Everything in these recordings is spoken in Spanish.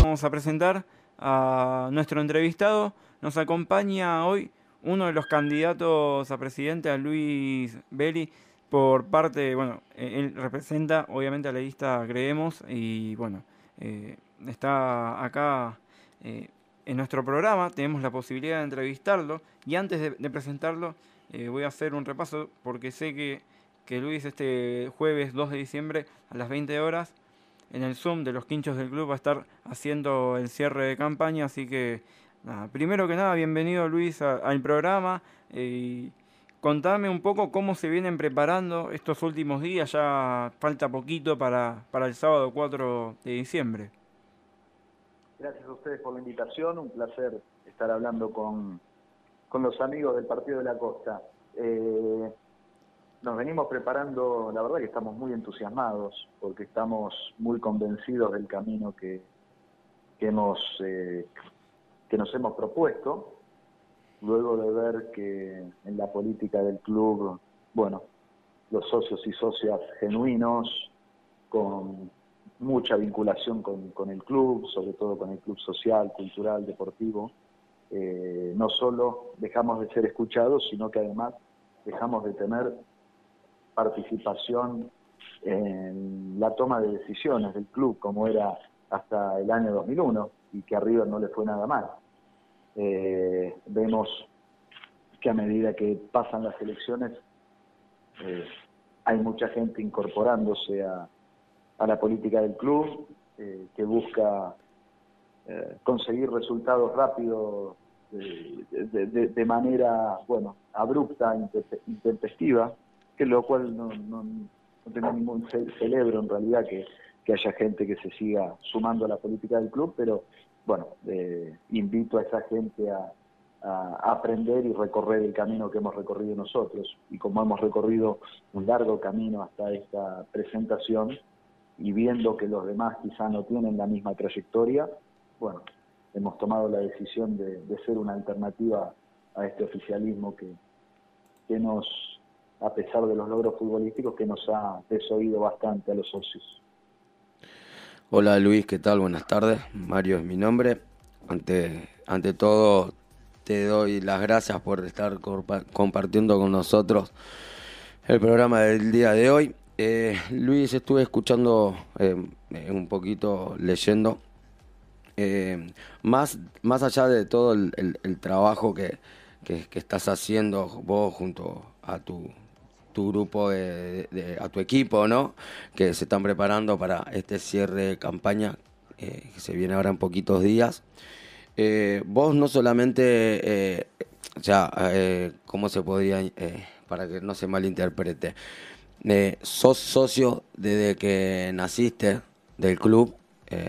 Vamos a presentar a nuestro entrevistado. Nos acompaña hoy uno de los candidatos a presidente, a Luis Belli, por parte, bueno, él representa obviamente a la lista Creemos y bueno, eh, está acá eh, en nuestro programa, tenemos la posibilidad de entrevistarlo y antes de, presentarlo eh, voy a hacer un repaso porque sé que, que Luis este jueves 2 de diciembre a las 20 horas en el Zoom de los quinchos del club va a estar haciendo el cierre de campaña, así que primero que nada, bienvenido Luis al programa eh, y contame un poco cómo se vienen preparando estos últimos días, ya falta poquito para, para el sábado 4 de diciembre. Gracias a ustedes por la invitación, un placer estar hablando con, con los amigos del Partido de la Costa. Eh, nos venimos preparando, la verdad que estamos muy entusiasmados porque estamos muy convencidos del camino que, que, hemos, eh, que nos hemos propuesto, luego de ver que en la política del club, bueno, los socios y socias genuinos, con mucha vinculación con, el club, sobre todo con el club social, cultural, deportivo, eh, no solo dejamos de ser escuchados, sino que además dejamos de tener participación en la toma de decisiones del club, como era hasta el año 2001, y que a no le fue nada mal. Eh, vemos que a medida que pasan las elecciones, eh, hay mucha gente incorporándose a, la política del club, que busca conseguir resultados rápidos de, manera, bueno, abrupta, intempestiva, que lo cual no, no, tengo ningún celebro en realidad que, haya gente que se siga sumando a la política del club, pero bueno, eh, invito a esa gente a, aprender y recorrer el camino que hemos recorrido nosotros. Y como hemos recorrido un largo camino hasta esta presentación y viendo que los demás quizá no tienen la misma trayectoria, bueno, hemos tomado la decisión de, ser una alternativa a este oficialismo que, que nos a pesar de los logros futbolísticos que nos ha desoído bastante a los socios. Hola Luis, ¿qué tal? Buenas tardes. Mario es mi nombre. Ante, ante todo, te doy las gracias por estar compartiendo con nosotros el programa del día de hoy. Eh, Luis, estuve escuchando eh, un poquito, leyendo, eh, más, más allá de todo el, trabajo que, que, estás haciendo vos junto a tu tu grupo, a tu equipo, ¿no? Que se están preparando para este cierre de campaña eh, que se viene ahora en poquitos días. Eh, vos no solamente, sea, ¿cómo se podría, para que no se malinterprete? sos socio desde que naciste del club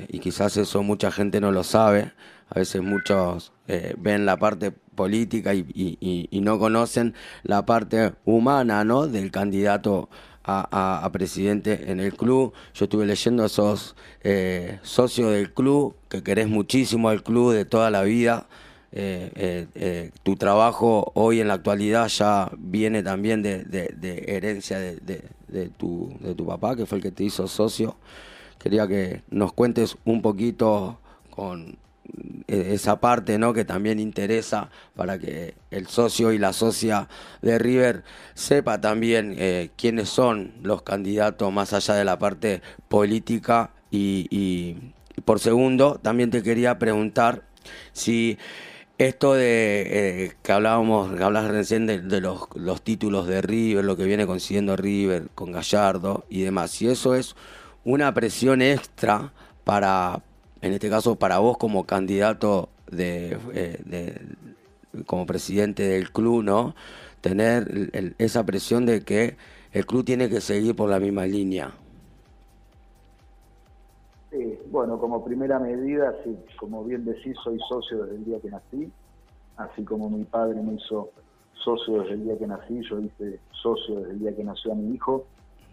y quizás eso mucha gente no lo sabe. A veces muchos ven la parte política y, no conocen la parte humana ¿no? del candidato a, presidente en el club. Yo estuve leyendo, sos eh, socio del club, que querés muchísimo al club de toda la vida. Eh, eh, tu trabajo hoy en la actualidad ya viene también de, herencia de, tu, de tu papá, que fue el que te hizo socio. Quería que nos cuentes un poquito con e, esa parte ¿no? que también interesa para que el socio y la socia de River sepa también eh, quiénes son los candidatos más allá de la parte política y, por segundo también te quería preguntar si esto de eh, que hablábamos, que hablas recién de, los, los, títulos de River, lo que viene consiguiendo River con Gallardo y demás, si eso es una presión extra para, en este caso para vos como candidato de, eh, como presidente del club, ¿no? Tener esa presión de que el club tiene que seguir por la misma línea. bueno, como primera medida, como bien decís, soy socio desde el día que nací, así como mi padre me hizo socio desde el día que nací, yo hice socio desde el día que nació a mi hijo.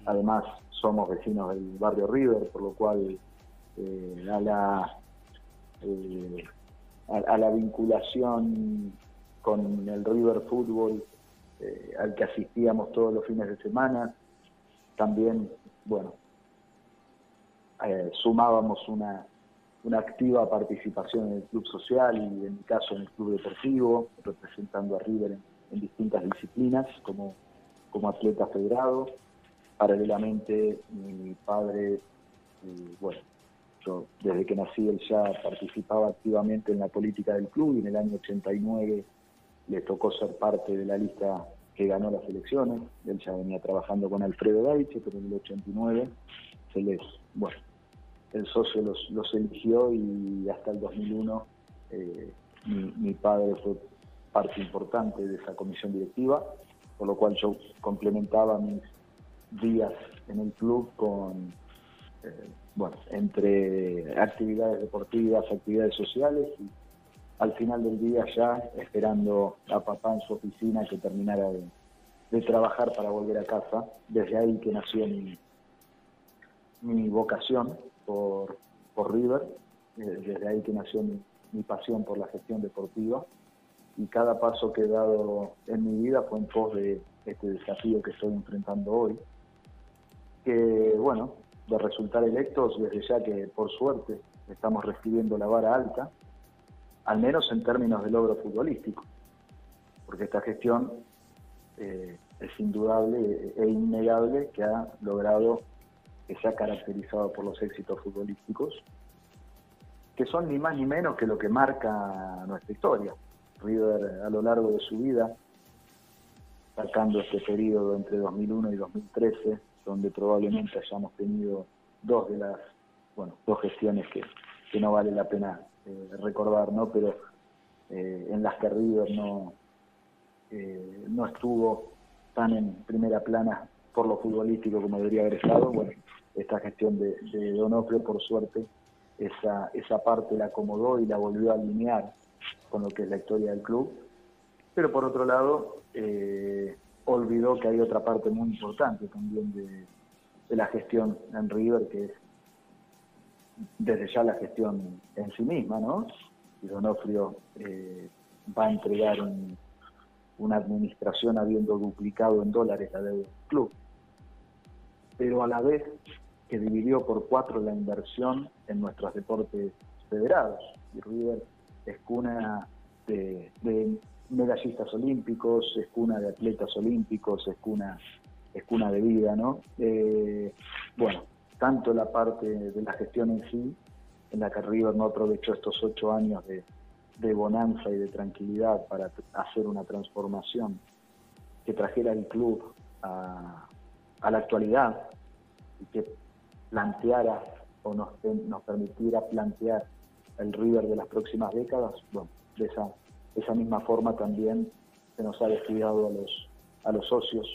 Además, somos vecinos del barrio River, por lo cual eh, a la eh, a, la vinculación con el River Fútbol eh, al que asistíamos todos los fines de semana. También, bueno, sumábamos una, una activa participación en el club social y en mi caso en el club deportivo, representando a River en, en distintas disciplinas como, como atleta federado. Paralelamente, mi padre, bueno, yo desde que nací él ya participaba activamente en la política del club y en el año 89 le tocó ser parte de la lista que ganó las elecciones. Él ya venía trabajando con Alfredo Daiche, pero en el 89 se les, bueno, el socio los, los eligió y hasta el 2001 eh, mi, mi, padre fue parte importante de esa comisión directiva, por lo cual yo complementaba mis días en el club con, eh, bueno, entre actividades deportivas, actividades sociales y al final del día ya esperando a papá en su oficina que terminara de, trabajar para volver a casa. Desde ahí que nació mi, mi vocación por, por River, eh, desde ahí que nació mi, mi, pasión por la gestión deportiva. Y cada paso que he dado en mi vida fue en pos de este desafío que estoy enfrentando hoy, que bueno, de resultar electos desde ya que por suerte estamos recibiendo la vara alta, al menos en términos de logro futbolístico, porque esta gestión eh, es indudable e innegable que ha logrado, que se ha caracterizado por los éxitos futbolísticos, que son ni más ni menos que lo que marca nuestra historia. River a lo largo de su vida, sacando este periodo entre 2001 y 2013, donde probablemente hayamos tenido dos de las, bueno, dos gestiones que, que no vale la pena eh, recordar, ¿no? Pero eh, en las que River no, eh, no estuvo tan en primera plana por lo futbolístico como debería haber estado, bueno, esta gestión de, de Donofrio, por suerte, esa, esa parte la acomodó y la volvió a alinear con lo que es la historia del club. Pero por otro lado, olvidó que hay otra parte muy importante también de, la gestión en River, que es desde ya la gestión en sí misma, ¿no? Y Donofrio eh, va a entregar una administración habiendo duplicado en dólares la deuda del club, pero a la vez que dividió por cuatro la inversión en nuestros deportes federados. Y River es cuna de, medallistas olímpicos, es cuna de atletas olímpicos, es cuna, de vida, ¿no? Eh, bueno, tanto la parte de la gestión en sí, en la que River no aprovechó estos ocho años de, bonanza y de tranquilidad para hacer una transformación que trajera el club a, la actualidad y que planteara o nos, nos permitiera plantear el River de las próximas décadas, bueno, de esa, esa misma forma también se nos ha descuidado a los, a los socios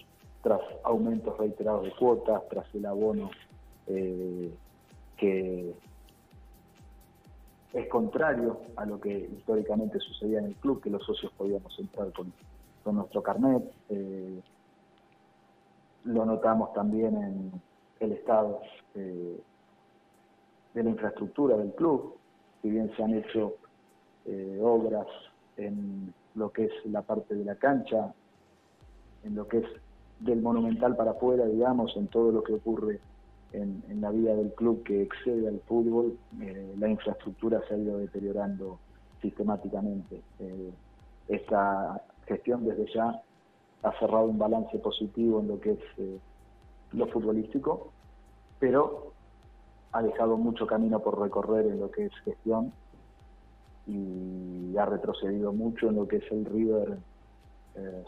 tras aumentos reiterados de cuotas, tras el abono eh, que es contrario a lo que históricamente sucedía en el club, que los socios podíamos entrar con, nuestro carnet. Eh, lo notamos también en el estado eh, de la infraestructura del club, si bien se han hecho obras en lo que es la parte de la cancha, en lo que es del monumental para afuera, digamos, en todo lo que ocurre en, la vida del club que excede al fútbol, eh, la infraestructura se ha ido deteriorando sistemáticamente. Eh, esta gestión desde ya ha cerrado un balance positivo en lo que es eh, lo futbolístico, pero ha dejado mucho camino por recorrer en lo que es gestión y ha retrocedido mucho en lo que es el River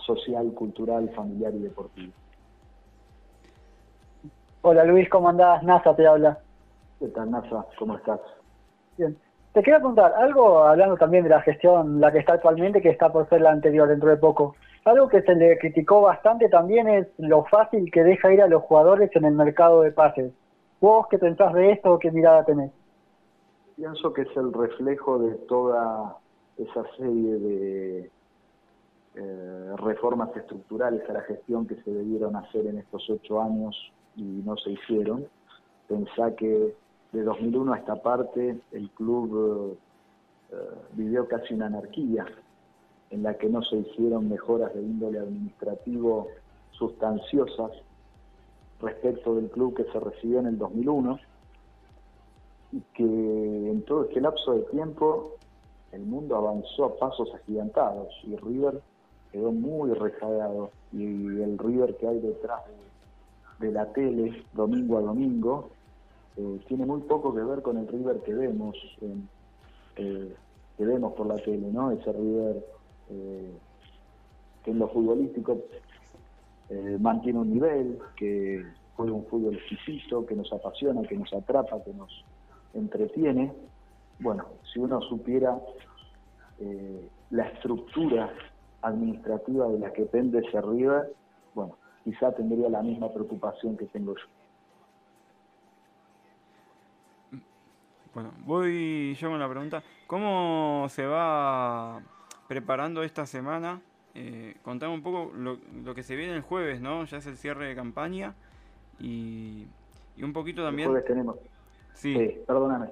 social, cultural, familiar y deportivo. Hola Luis, ¿cómo andás? NASA te habla. ¿Qué tal NASA? ¿Cómo estás? Bien. Te quería preguntar, algo hablando también de la gestión, la que está actualmente, que está por ser la anterior dentro de poco. Algo que se le criticó bastante también es lo fácil que deja ir a los jugadores en el mercado de pases. ¿Vos qué pensás de esto o qué mirada tenés? Pienso que es el reflejo de toda esa serie de eh, reformas estructurales a la gestión que se debieron hacer en estos ocho años y no se hicieron. Pensá que de 2001 a esta parte el club eh, vivió casi una anarquía en la que no se hicieron mejoras de índole administrativo sustanciosas respecto del club que se recibió en el 2001 y que en todo este lapso de tiempo el mundo avanzó a pasos agigantados y River quedó muy rezagado y el River que hay detrás de, la tele domingo a domingo eh, tiene muy poco que ver con el River que vemos eh, que vemos por la tele, ¿no? Ese River eh, que en lo futbolístico mantiene un nivel, que juega un fútbol exquisito, que nos apasiona, que nos atrapa, que nos entretiene. Bueno, si uno supiera la estructura administrativa de la que pende ese River, bueno, quizá tendría la misma preocupación que tengo yo. Bueno, voy yo con la pregunta. ¿Cómo se va preparando esta semana? Eh, contame un poco lo, que se viene el jueves, ¿no? Ya es el cierre de campaña y, un poquito también... El jueves tenemos... Sí. sí, perdóname.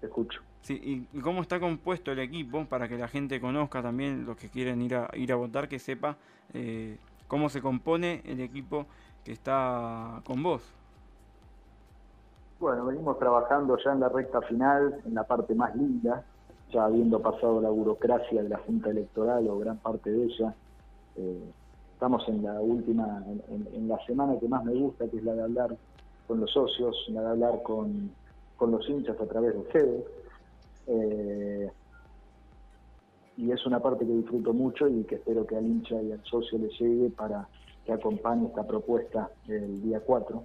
Te escucho. Sí, y, cómo está compuesto el equipo para que la gente conozca también, los que quieren ir a, ir a votar, que sepa eh, cómo se compone el equipo que está con vos. Bueno, venimos trabajando ya en la recta final, en la parte más linda, ya habiendo pasado la burocracia de la Junta Electoral o gran parte de ella. Eh, estamos en la última, en, la semana que más me gusta, que es la de hablar con los socios, la de hablar con, con los hinchas a través de ustedes. Eh, y es una parte que disfruto mucho y que espero que al hincha y al socio le llegue para que acompañe esta propuesta el día 4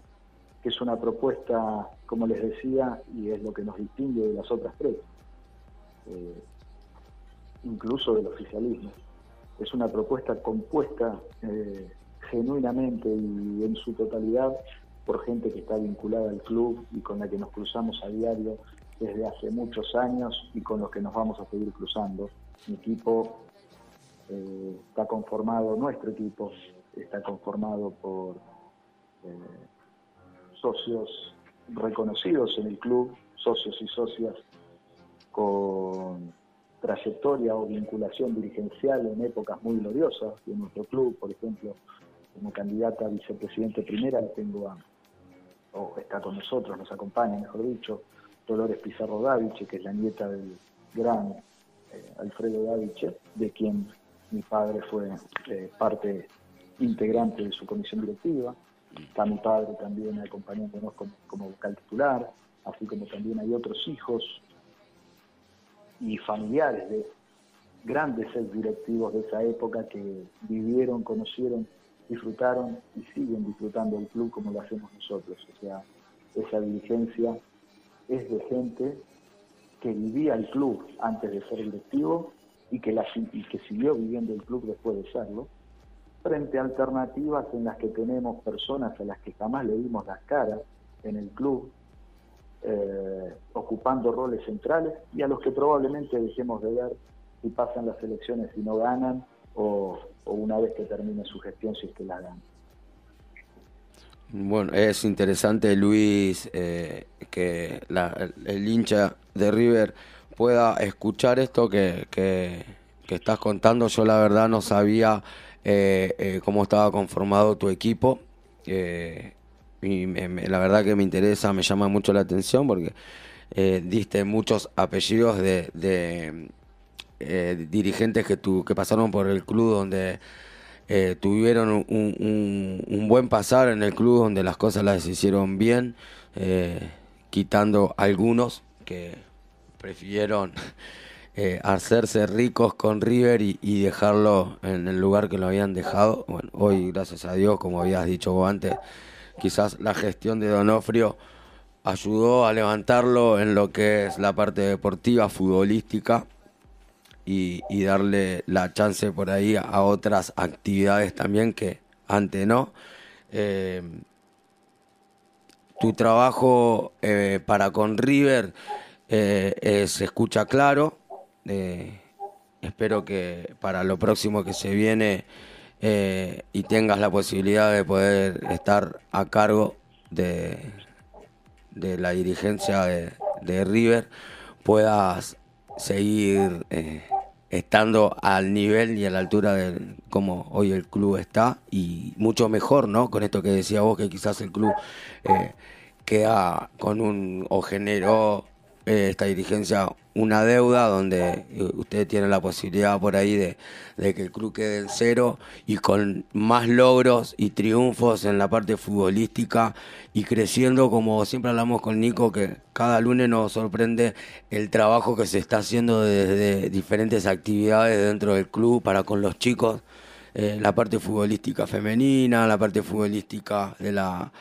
que es una propuesta, como les decía, y es lo que nos distingue de las otras tres, eh, incluso del oficialismo. Es una propuesta compuesta eh, genuinamente y en su totalidad por gente que está vinculada al club y con la que nos cruzamos a diario desde hace muchos años y con los que nos vamos a seguir cruzando. Mi equipo eh, está conformado, nuestro equipo está conformado por socios reconocidos en el club, socios y socias con trayectoria o vinculación dirigencial en épocas muy gloriosas de nuestro club, por ejemplo, como candidata a vicepresidente primera tengo a, o está con nosotros, nos acompaña, mejor dicho, Dolores Pizarro Daviche, que es la nieta del gran eh, Alfredo Daviche, de quien mi padre fue eh, parte integrante de su comisión directiva. Está mi padre también acompañándonos como, como vocal titular, así como también hay otros hijos y familiares de grandes ex directivos de esa época que vivieron, conocieron, disfrutaron y siguen disfrutando del club como lo hacemos nosotros. O sea, esa dirigencia es de gente que vivía el club antes de ser directivo y que, la, que siguió viviendo el club después de serlo frente a alternativas en las que tenemos personas a las que jamás le dimos las caras en el club, eh, ocupando roles centrales y a los que probablemente dejemos de ver si pasan las elecciones y no ganan o, una vez que termine su gestión si es que la ganan. Bueno, es interesante, Luis, eh, que el, hincha de River pueda escuchar esto que, que, estás contando. Yo la verdad no sabía eh, eh, cómo estaba conformado tu equipo. Eh, y la verdad que me interesa, me llama mucho la atención porque diste muchos apellidos de, dirigentes que, tu, que pasaron por el club donde tuvieron un, un, buen pasar en el club donde las cosas las hicieron bien, quitando algunos que prefirieron eh, hacerse ricos con River y, dejarlo en el lugar que lo habían dejado. Bueno, hoy, gracias a Dios, como habías dicho vos antes, quizás la gestión de Donofrio ayudó a levantarlo en lo que es la parte deportiva, futbolística, y, darle la chance por ahí a otras actividades también que antes no. Eh, tu trabajo eh, para con River se escucha claro, eh, espero que para lo próximo que se viene eh, y tengas la posibilidad de poder estar a cargo de, de la dirigencia de, River, puedas seguir eh, estando al nivel y a la altura de como hoy el club está y mucho mejor, ¿no? Con esto que decía vos, que quizás el club eh, queda con un o generó esta dirigencia una deuda donde eh, usted tiene la posibilidad por ahí de, que el club quede en cero y con más logros y triunfos en la parte futbolística y creciendo como siempre hablamos con Nico que cada lunes nos sorprende el trabajo que se está haciendo desde diferentes actividades dentro del club para con los chicos eh, la parte futbolística femenina la parte futbolística de la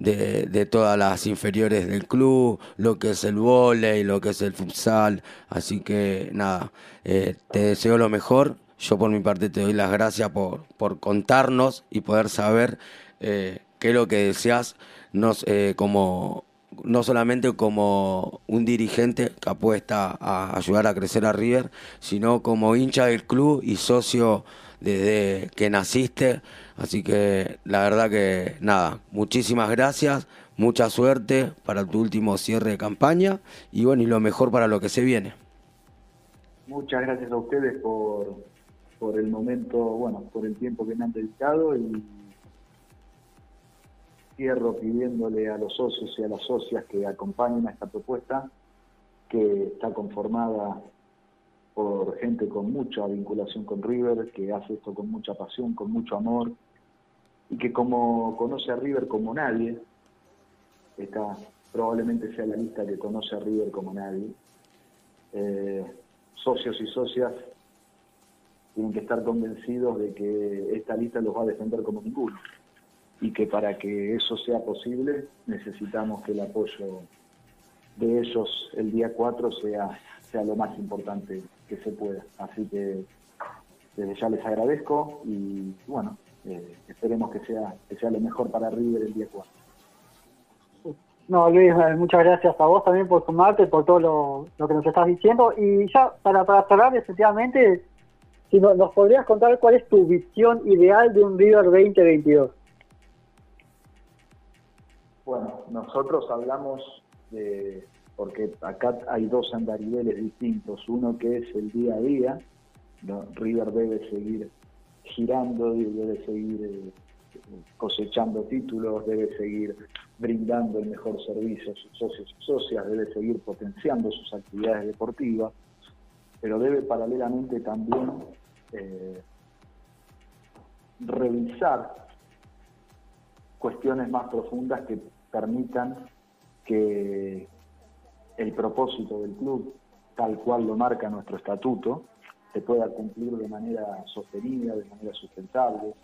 de, de, todas las inferiores del club, lo que es el volei, lo que es el futsal. Así que nada, eh, te deseo lo mejor. Yo por mi parte te doy las gracias por, por contarnos y poder saber eh, qué es lo que deseas, nos, eh, como, no solamente como un dirigente que apuesta a ayudar a crecer a River, sino como hincha del club y socio desde que naciste. Así que la verdad que nada, muchísimas gracias, mucha suerte para tu último cierre de campaña y bueno, y lo mejor para lo que se viene. Muchas gracias a ustedes por, por el momento, bueno, por el tiempo que me han dedicado y cierro pidiéndole a los socios y a las socias que acompañen a esta propuesta que está conformada por gente con mucha vinculación con River, que hace esto con mucha pasión, con mucho amor, y que como conoce a River como nadie, esta probablemente sea la lista que conoce a River como nadie, eh, socios y socias tienen que estar convencidos de que esta lista los va a defender como ninguno y que para que eso sea posible necesitamos que el apoyo de ellos el día 4 sea, sea lo más importante que se pueda. Así que desde ya les agradezco y bueno, eh, esperemos que sea, que sea lo mejor para River el día 4. No, Luis, eh, muchas gracias a vos también por sumarte, por todo lo, que nos estás diciendo. Y ya para, para cerrar, efectivamente, si nos podrías contar cuál es tu visión ideal de un River 2022. Bueno, nosotros hablamos de porque acá hay dos andariveles distintos, uno que es el día a día, River debe seguir girando, debe seguir eh, cosechando títulos, debe seguir brindando el mejor servicio a sus socios y socias, debe seguir potenciando sus actividades deportivas, pero debe paralelamente también eh, revisar cuestiones más profundas que permitan que el propósito del club, tal cual lo marca nuestro estatuto, se pueda cumplir de manera sostenida, de manera sustentable,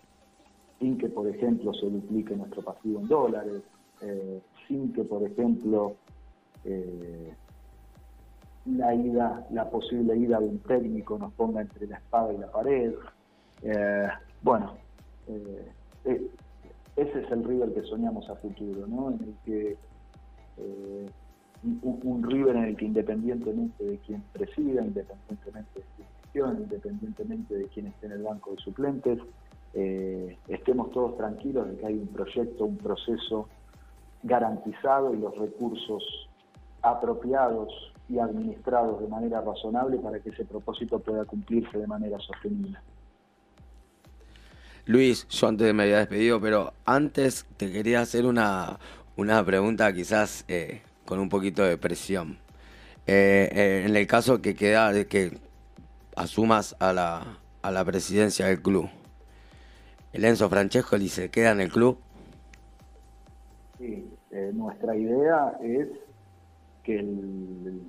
sin que, por ejemplo, se duplique nuestro pasivo en dólares, eh, sin que, por ejemplo, eh, la ida, la posible ida de un técnico nos ponga entre la espada y la pared. Eh, bueno, ese es el River que soñamos a futuro, ¿no? En el que un, River en el que independientemente de quién presida, independientemente de independientemente de quién esté en el banco de suplentes, eh, estemos todos tranquilos de que hay un proyecto, un proceso garantizado y los recursos apropiados y administrados de manera razonable para que ese propósito pueda cumplirse de manera sostenible. Luis, yo antes me había despedido, pero antes te quería hacer una, una pregunta quizás eh, con un poquito de presión. Eh, en el caso que queda que asumas a la, a la presidencia del club, ¿el Enzo Francesco se queda en el club? Sí, eh, nuestra idea es que el,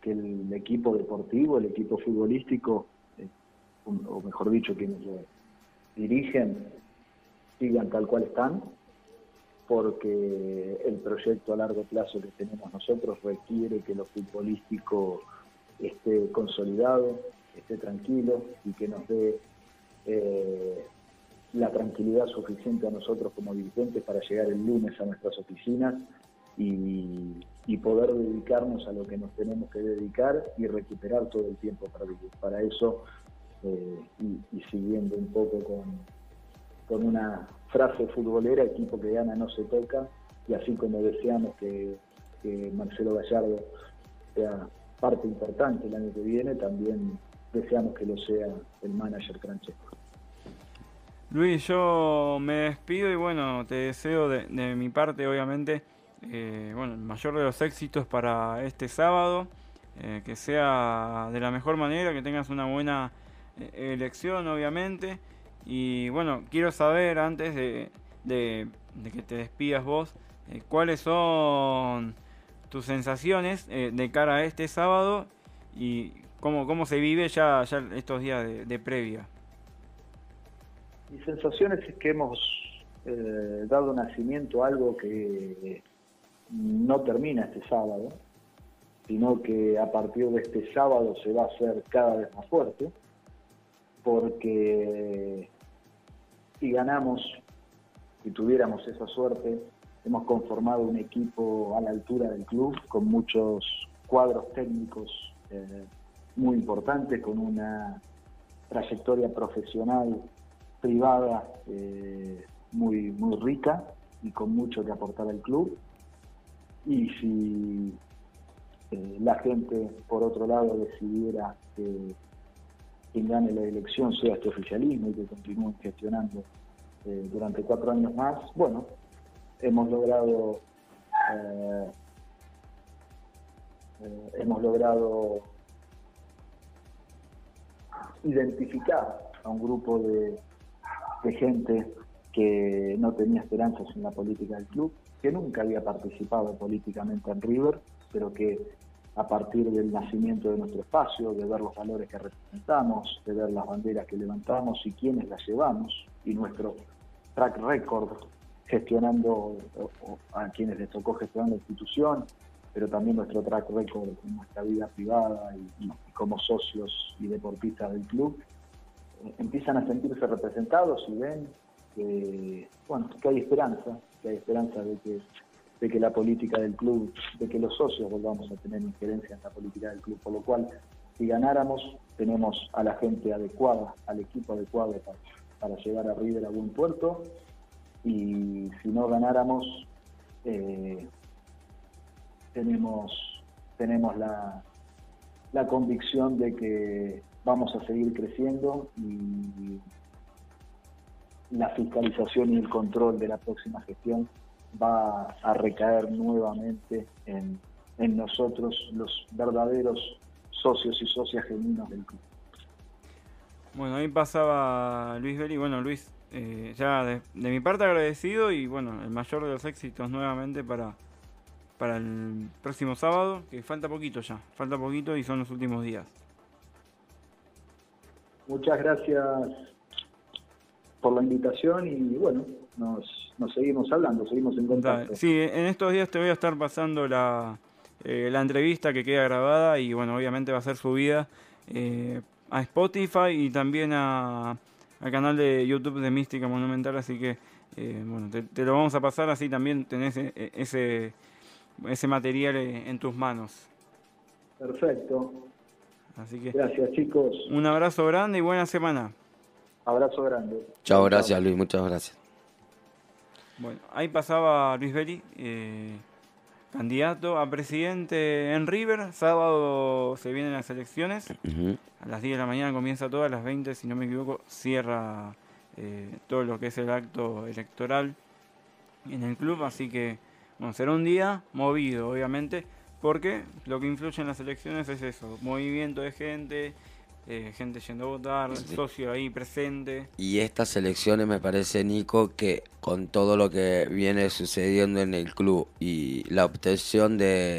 que el equipo deportivo, el equipo futbolístico, o mejor dicho, quienes lo dirigen, sigan tal cual están porque el proyecto a largo plazo que tenemos nosotros requiere que lo futbolístico esté consolidado, esté tranquilo y que nos dé eh, la tranquilidad suficiente a nosotros como dirigentes para llegar el lunes a nuestras oficinas y, poder dedicarnos a lo que nos tenemos que dedicar y recuperar todo el tiempo para vivir. Para eso, eh, y siguiendo un poco con, con una frase futbolera, equipo que gana no se toca, y así como deseamos que, Marcelo Gallardo sea parte importante el año que viene, también deseamos que lo sea el manager Francesco. Luis, yo me despido y bueno, te deseo de, mi parte, obviamente, eh, bueno, el mayor de los éxitos para este sábado, eh, que sea de la mejor manera, que tengas una buena eh, elección, obviamente. Y bueno, quiero saber antes de, de, que te despidas vos, cuáles son tus sensaciones de cara a este sábado y cómo, cómo se vive ya, ya estos días de previa. Mi sensación es que hemos eh, dado nacimiento a algo que no termina este sábado, sino que a partir de este sábado se va a hacer cada vez más fuerte, porque si ganamos, si tuviéramos esa suerte, hemos conformado un equipo a la altura del club, con muchos cuadros técnicos eh, muy importantes, con una trayectoria profesional privada eh, muy, muy rica y con mucho que aportar al club. Y si eh, la gente, por otro lado, decidiera que quien gane la elección sea este oficialismo y que continúen gestionando durante cuatro años más, bueno, hemos logrado hemos logrado identificar a un grupo de, de gente que no tenía esperanzas en la política del club, que nunca había participado políticamente en River, pero que a partir del nacimiento de nuestro espacio, de ver los valores que representamos, de ver las banderas que levantamos y quiénes las llevamos, y nuestro track record gestionando a quienes les tocó gestionar la institución, pero también nuestro track record en nuestra vida privada y como socios y deportistas del club, empiezan a sentirse representados y ven que, bueno, que hay esperanza, que hay esperanza de que, de que la política del club, de que los socios volvamos a tener injerencia en la política del club, por lo cual si ganáramos tenemos a la gente adecuada, al equipo adecuado para, llegar a River a buen puerto y si no ganáramos eh, tenemos tenemos la, la convicción de que vamos a seguir creciendo y la fiscalización y el control de la próxima gestión va a recaer nuevamente en, nosotros, los verdaderos socios y socias genuinos del club. Bueno, ahí pasaba Luis Beli. Bueno, Luis, eh, ya de, mi parte agradecido y bueno, el mayor de los éxitos nuevamente para, para el próximo sábado, que falta poquito ya, falta poquito y son los últimos días. Muchas gracias por la invitación y bueno, nos, seguimos hablando, seguimos en contacto. Sí, en estos días te voy a estar pasando la, eh, la entrevista que queda grabada y bueno, obviamente va a ser subida eh, a Spotify y también a, al canal de YouTube de Mística Monumental, así que eh, bueno, te, te, lo vamos a pasar así también tenés ese, ese material en tus manos. Perfecto. Así que gracias chicos. Un abrazo grande y buena semana. Abrazo grande. Chao, gracias Luis, muchas gracias. Bueno, ahí pasaba Luis Belli, eh, candidato a presidente en River. Sábado se vienen las elecciones. A las 10 de la mañana comienza todo, a las 20, si no me equivoco, cierra eh, todo lo que es el acto electoral en el club. Así que, bueno, será un día movido, obviamente porque lo que influye en las elecciones es eso, movimiento de gente, eh, gente yendo a votar, socio ahí presente. Y estas elecciones me parece, Nico, que con todo lo que viene sucediendo en el club y la obtención de